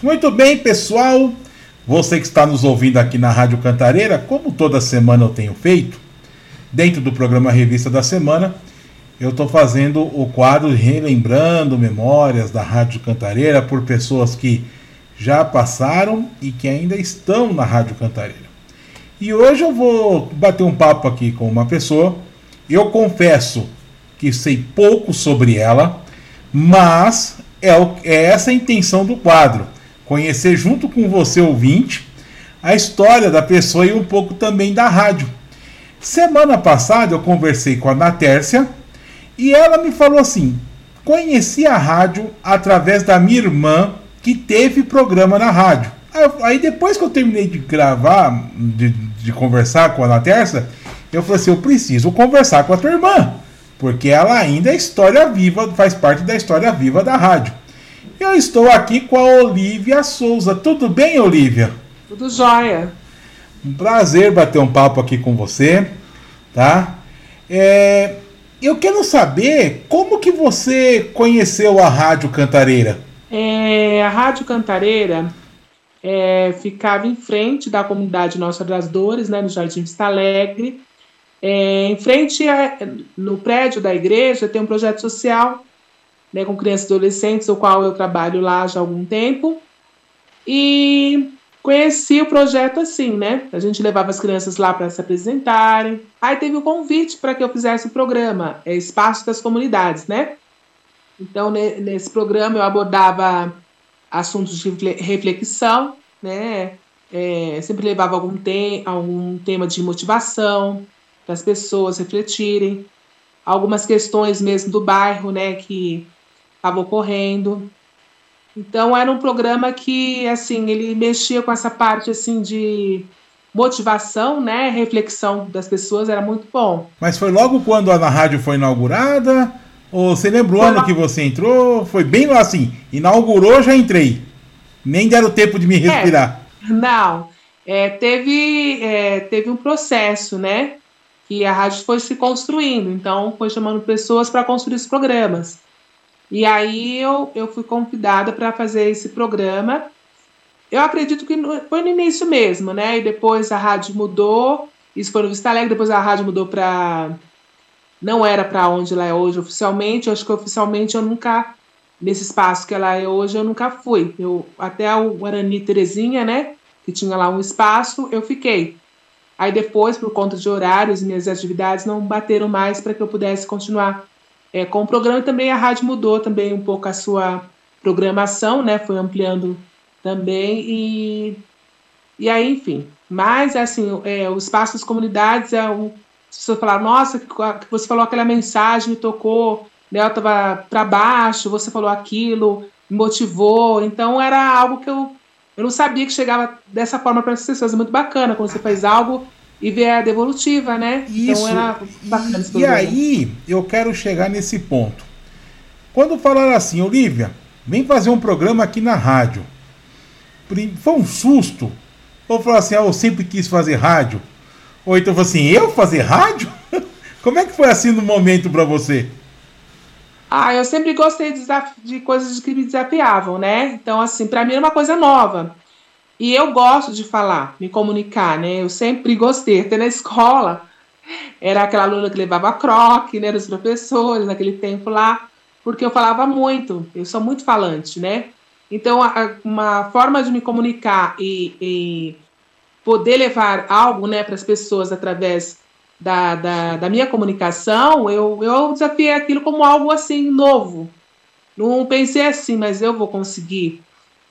Muito bem, pessoal. Você que está nos ouvindo aqui na Rádio Cantareira, como toda semana eu tenho feito, dentro do programa Revista da Semana, eu estou fazendo o quadro relembrando memórias da Rádio Cantareira por pessoas que já passaram e que ainda estão na Rádio Cantareira. E hoje eu vou bater um papo aqui com uma pessoa. Eu confesso que sei pouco sobre ela, mas é, é essa a intenção do quadro conhecer junto com você, ouvinte, a história da pessoa e um pouco também da rádio. Semana passada eu conversei com a Natércia e ela me falou assim: conheci a rádio através da minha irmã que teve programa na rádio. Aí depois que eu terminei de gravar, de, de conversar com a Natércia, eu falei assim: eu preciso conversar com a tua irmã, porque ela ainda é história viva, faz parte da história viva da rádio. Eu estou aqui com a Olivia Souza. Tudo bem, Olivia? Tudo jóia. Um prazer bater um papo aqui com você, tá? É, eu quero saber como que você conheceu a Rádio Cantareira. É, a Rádio Cantareira é, ficava em frente da comunidade Nossa das Dores, né, no Jardim Vista Alegre. É, em frente a, no prédio da igreja tem um projeto social né, com crianças e adolescentes, o qual eu trabalho lá já há algum tempo. E conheci o projeto assim, né? A gente levava as crianças lá para se apresentarem. Aí teve o um convite para que eu fizesse o programa, é Espaço das Comunidades, né? Então, nesse programa eu abordava assuntos de reflexão, né? É, sempre levava algum, te algum tema de motivação para as pessoas refletirem, algumas questões mesmo do bairro, né? Que estava ocorrendo. Então era um programa que assim ele mexia com essa parte assim de motivação, né, reflexão das pessoas era muito bom. Mas foi logo quando a rádio foi inaugurada? Ou você lembra o ano que você entrou? Foi bem lá assim, inaugurou, já entrei. Nem deram tempo de me é. respirar. É, não, é, teve, é, teve um processo, né? Que a rádio foi se construindo, então foi chamando pessoas para construir os programas. E aí eu, eu fui convidada para fazer esse programa. Eu acredito que foi no início mesmo, né? E depois a rádio mudou. Isso foi no Vista Alegre, depois a rádio mudou para. Não era para onde ela é hoje oficialmente. Eu acho que oficialmente eu nunca. Nesse espaço que ela é hoje, eu nunca fui. Eu, até o Guarani Terezinha, né? Que tinha lá um espaço, eu fiquei. Aí depois, por conta de horários, minhas atividades não bateram mais para que eu pudesse continuar é, com o programa também a rádio mudou também um pouco a sua programação, né? Foi ampliando também e e aí, enfim. Mas assim, é, o espaço das comunidades é um se você falar, nossa, você falou aquela mensagem, me tocou, né, eu estava para baixo, você falou aquilo, me motivou. Então era algo que eu, eu não sabia que chegava dessa forma para as pessoas. É muito bacana quando você faz algo e ver a devolutiva, né? Então, Isso. Então era bacana E, e aí eu quero chegar nesse ponto. Quando falaram assim, Olivia, vem fazer um programa aqui na rádio. Foi um susto? Ou falou assim, ah, eu sempre quis fazer rádio? Ou então falou assim, eu fazer rádio? Como é que foi assim no momento para você? Ah, eu sempre gostei de, de coisas que me desafiavam, né? Então, assim, para mim era uma coisa nova. E eu gosto de falar, me comunicar, né? Eu sempre gostei. Até na escola, era aquela aluna que levava croque, né? Dos professores, naquele tempo lá, porque eu falava muito. Eu sou muito falante, né? Então, a, uma forma de me comunicar e, e poder levar algo né, para as pessoas através da, da, da, minha comunicação, eu, eu desafiei aquilo como algo assim novo. Não pensei assim, mas eu vou conseguir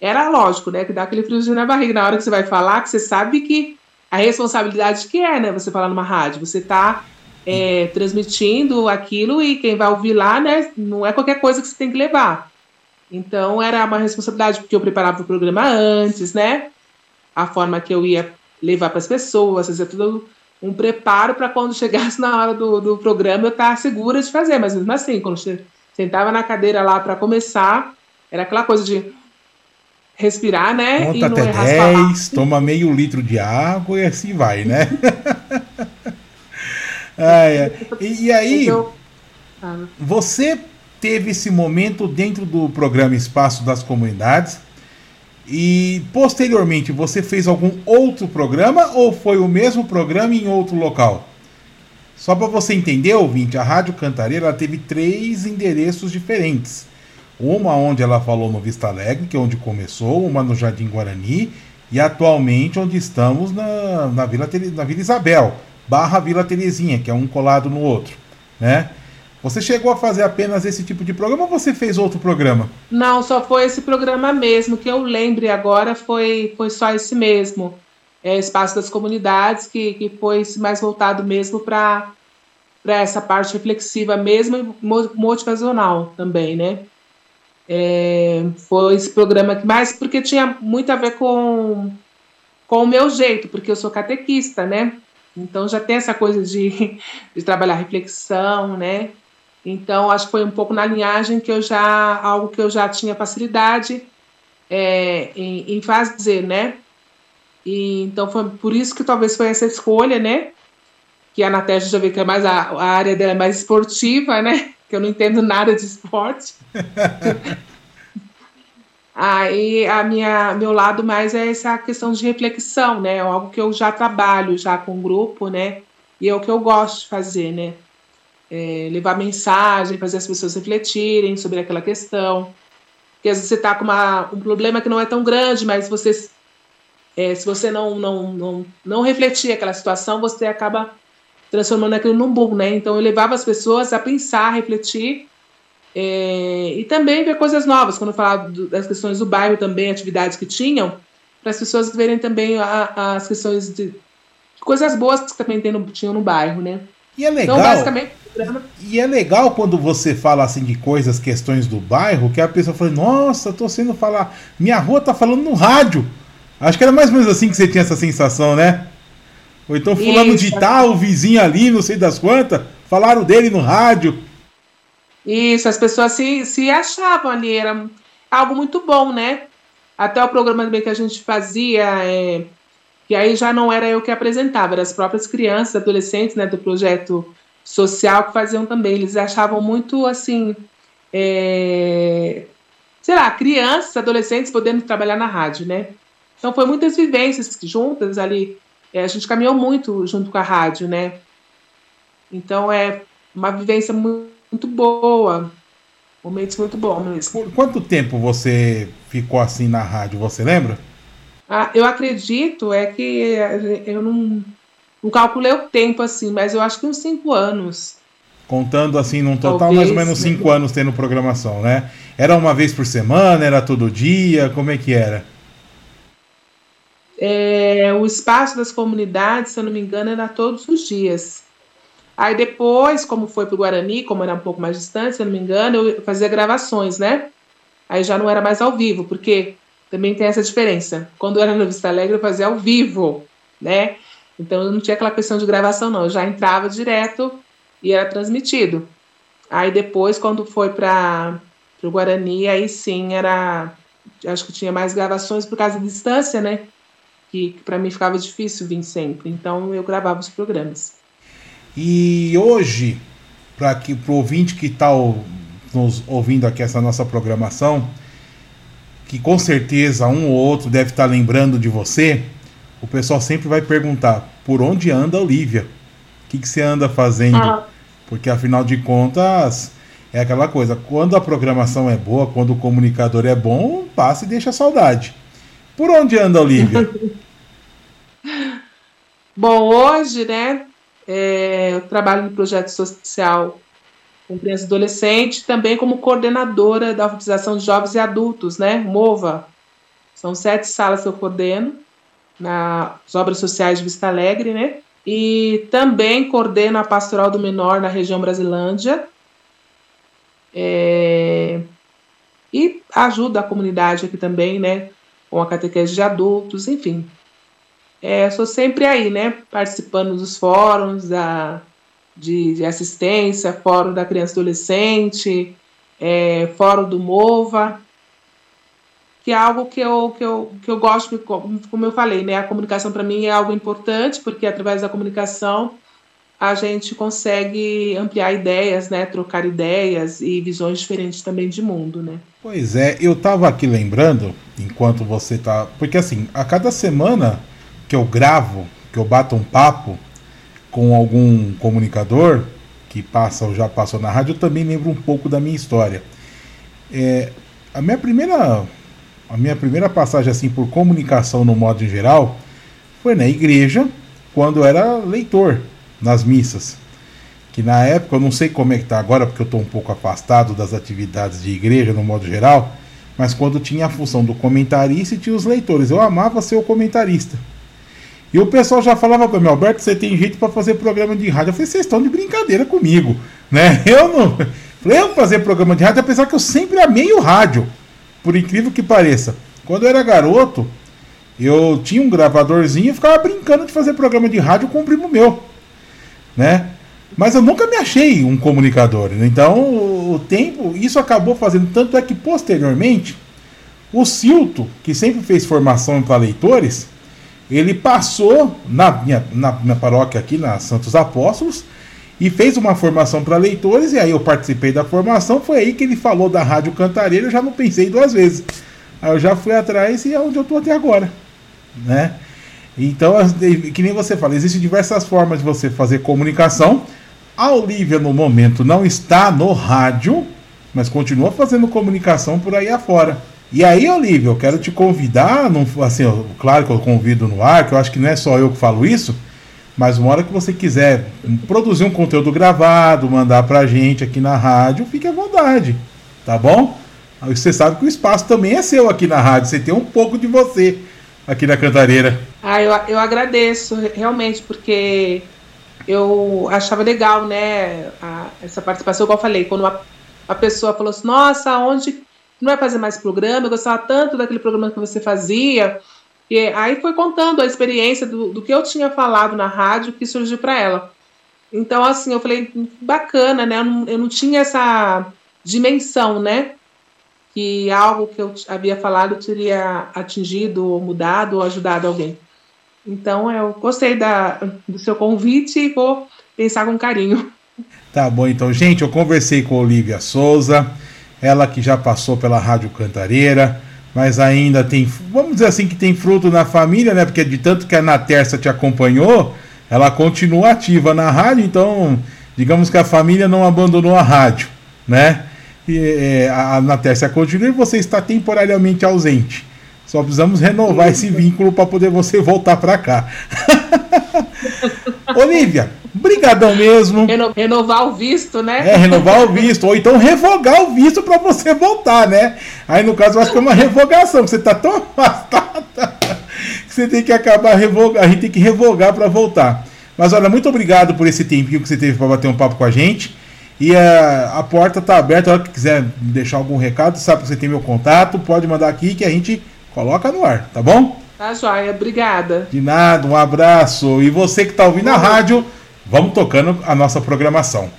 era lógico, né? Que dá aquele friozinho na barriga na hora que você vai falar, que você sabe que a responsabilidade que é, né? Você falar numa rádio, você tá é, transmitindo aquilo e quem vai ouvir lá, né? Não é qualquer coisa que você tem que levar. Então era uma responsabilidade porque eu preparava o programa antes, né? A forma que eu ia levar para as pessoas, fazer tudo um preparo para quando chegasse na hora do, do programa eu estar tá segura de fazer. Mas mesmo assim, quando sentava na cadeira lá para começar, era aquela coisa de respirar, né? Conta até 10, toma meio litro de água e assim vai, né? ah, é. e, e, aí, você teve esse momento dentro do programa Espaço das Comunidades E posteriormente você fez algum outro programa ou foi o mesmo programa em outro local? Só para você entender, ouvinte, a Rádio Cantareira teve três endereços diferentes. Uma onde ela falou no Vista Alegre, que é onde começou, uma no Jardim Guarani e atualmente onde estamos na, na, Vila, na Vila Isabel, barra Vila Terezinha, que é um colado no outro, né? Você chegou a fazer apenas esse tipo de programa ou você fez outro programa? Não, só foi esse programa mesmo. Que eu lembre agora foi, foi só esse mesmo. É, Espaço das Comunidades, que, que foi mais voltado mesmo para essa parte reflexiva mesmo e motivacional também, né? É, foi esse programa que mais, porque tinha muito a ver com, com o meu jeito, porque eu sou catequista, né? Então já tem essa coisa de, de trabalhar reflexão, né? Então, acho que foi um pouco na linhagem que eu já, algo que eu já tinha facilidade é, em, em, fazer, né? E, então, foi por isso que talvez foi essa escolha, né? Que a Natasha já vê que é mais a, a área dela é mais esportiva, né? Que eu não entendo nada de esporte. Aí a minha meu lado mais é essa questão de reflexão, né? É algo que eu já trabalho já com o grupo, né? E é o que eu gosto de fazer, né? é, levar mensagem, fazer as pessoas refletirem sobre aquela questão. Porque às vezes você está com uma, um problema que não é tão grande, mas você, é, se você não, não, não, não refletir aquela situação, você acaba transformando aquilo num boom, né? Então eu levava as pessoas a pensar, a refletir é, e também ver coisas novas. Quando eu falava do, das questões do bairro também, atividades que tinham, para as pessoas verem também a, as questões de, de, coisas boas que também tem no, tinham no bairro, né? E é então, legal. Então, basicamente, e é legal quando você fala assim de coisas, questões do bairro, que a pessoa fala, nossa, tô sendo falar. Minha rua tá falando no rádio. Acho que era mais ou menos assim que você tinha essa sensação, né? Ou então fulano Isso. de tal, o vizinho ali, não sei das quantas, falaram dele no rádio. Isso, as pessoas se, se achavam ali, era algo muito bom, né? Até o programa também que a gente fazia, é, que aí já não era eu que apresentava, eram as próprias crianças, adolescentes, né, do projeto social que faziam também. Eles achavam muito assim, é, sei lá, crianças, adolescentes podendo trabalhar na rádio, né? Então foi muitas vivências juntas ali. É, a gente caminhou muito junto com a rádio, né? Então é uma vivência muito, boa, momentos muito bons mesmo. Por quanto tempo você ficou assim na rádio? Você lembra? Ah, eu acredito é que eu não não calculei o tempo assim, mas eu acho que uns cinco anos. Contando assim, num total, Talvez, mais ou menos cinco anos tendo programação, né? Era uma vez por semana, era todo dia, como é que era? É, o espaço das comunidades, se eu não me engano, era todos os dias. Aí depois, como foi para o Guarani, como era um pouco mais distante, se eu não me engano, eu fazia gravações, né? Aí já não era mais ao vivo, porque também tem essa diferença. Quando eu era no Vista Alegre, eu fazia ao vivo, né? Então eu não tinha aquela questão de gravação, não. Eu já entrava direto e era transmitido. Aí depois, quando foi para o Guarani, aí sim era. Acho que tinha mais gravações por causa da distância, né? Que, que para mim ficava difícil vir sempre. Então eu gravava os programas. E hoje, para o ouvinte que está nos ouvindo aqui essa nossa programação, que com certeza um ou outro deve estar tá lembrando de você, o pessoal sempre vai perguntar por onde anda a Olivia? O que, que você anda fazendo? Ah. Porque afinal de contas, é aquela coisa, quando a programação é boa, quando o comunicador é bom, passa e deixa saudade. Por onde anda a Olivia? bom, hoje, né, é, eu trabalho no projeto social com crianças e adolescentes, também como coordenadora da alfabetização de jovens e adultos, né, MOVA. São sete salas que eu coordeno nas obras sociais de Vista Alegre, né? E também coordena a Pastoral do Menor na região Brasilândia. É, e ajuda a comunidade aqui também, né? Com a catequese de adultos, enfim. É, sou sempre aí, né? Participando dos fóruns da, de, de assistência, fórum da criança e adolescente, é, fórum do MOVA, que é algo que eu, que eu, que eu gosto, como eu falei, né? A comunicação para mim é algo importante, porque através da comunicação a gente consegue ampliar ideias, né? Trocar ideias e visões diferentes também de mundo, né? Pois é, eu estava aqui lembrando, enquanto você tá. Porque assim, a cada semana que eu gravo, que eu bato um papo com algum comunicador que passa ou já passou na rádio, eu também lembro um pouco da minha história. É, a minha primeira a minha primeira passagem assim por comunicação no modo em geral foi na igreja, quando eu era leitor nas missas. Que na época, eu não sei como é que está agora, porque eu estou um pouco afastado das atividades de igreja no modo geral, mas quando tinha a função do comentarista e tinha os leitores, eu amava ser o comentarista. E o pessoal já falava mim, Alberto, você tem jeito para fazer programa de rádio. Eu falei, vocês estão de brincadeira comigo, né? Eu não. Falei, eu fazer programa de rádio, apesar que eu sempre amei o rádio, por incrível que pareça. Quando eu era garoto, eu tinha um gravadorzinho e ficava brincando de fazer programa de rádio com um primo meu né? Mas eu nunca me achei um comunicador. Então, o tempo, isso acabou fazendo tanto é que posteriormente o Silto, que sempre fez formação para leitores, ele passou na minha, na minha paróquia aqui na Santos Apóstolos e fez uma formação para leitores e aí eu participei da formação, foi aí que ele falou da Rádio Cantareira, eu já não pensei duas vezes. Aí eu já fui atrás e é onde eu estou até agora, né? Então, que nem você fala, existem diversas formas de você fazer comunicação. A Olivia, no momento, não está no rádio, mas continua fazendo comunicação por aí afora. E aí, Olivia, eu quero te convidar, não, assim, claro que eu convido no ar, que eu acho que não é só eu que falo isso, mas uma hora que você quiser produzir um conteúdo gravado, mandar pra gente aqui na rádio, fique à vontade, tá bom? Você sabe que o espaço também é seu aqui na rádio, você tem um pouco de você aqui na Cantareira. Ah, eu, eu agradeço, realmente, porque eu achava legal, né, a, essa participação, como eu falei, quando uma, uma pessoa falou assim, nossa, onde não vai fazer mais programa, eu gostava tanto daquele programa que você fazia, e aí foi contando a experiência do, do que eu tinha falado na rádio que surgiu para ela. Então, assim, eu falei, bacana, né, eu não, eu não tinha essa dimensão, né, que algo que eu havia falado teria atingido, ou mudado, ou ajudado alguém. Então eu gostei da, do seu convite e vou pensar com carinho. Tá bom, então, gente, eu conversei com a Olivia Souza, ela que já passou pela Rádio Cantareira, mas ainda tem, vamos dizer assim, que tem fruto na família, né? Porque de tanto que a Ana Terça te acompanhou, ela continua ativa na rádio, então, digamos que a família não abandonou a rádio, né? e, é, a, na Tércia continua e você está temporariamente ausente. Só precisamos renovar esse vínculo para poder você voltar para cá. Olivia, brigadão mesmo. Reno, renovar o visto, né? É, renovar o visto. Ou então revogar o visto para você voltar, né? Aí no caso eu acho que é uma revogação, você está tão afastada que você tem que acabar revogar, a gente tem que revogar para voltar. Mas olha, muito obrigado por esse tempinho que você teve para bater um papo com a gente. E a, a porta está aberta, a hora que quiser deixar algum recado, sabe que você tem meu contato, pode mandar aqui que a gente coloca no ar, tá bom? Tá joia, obrigada. De nada, um abraço. E você que está ouvindo a rádio, vamos tocando a nossa programação.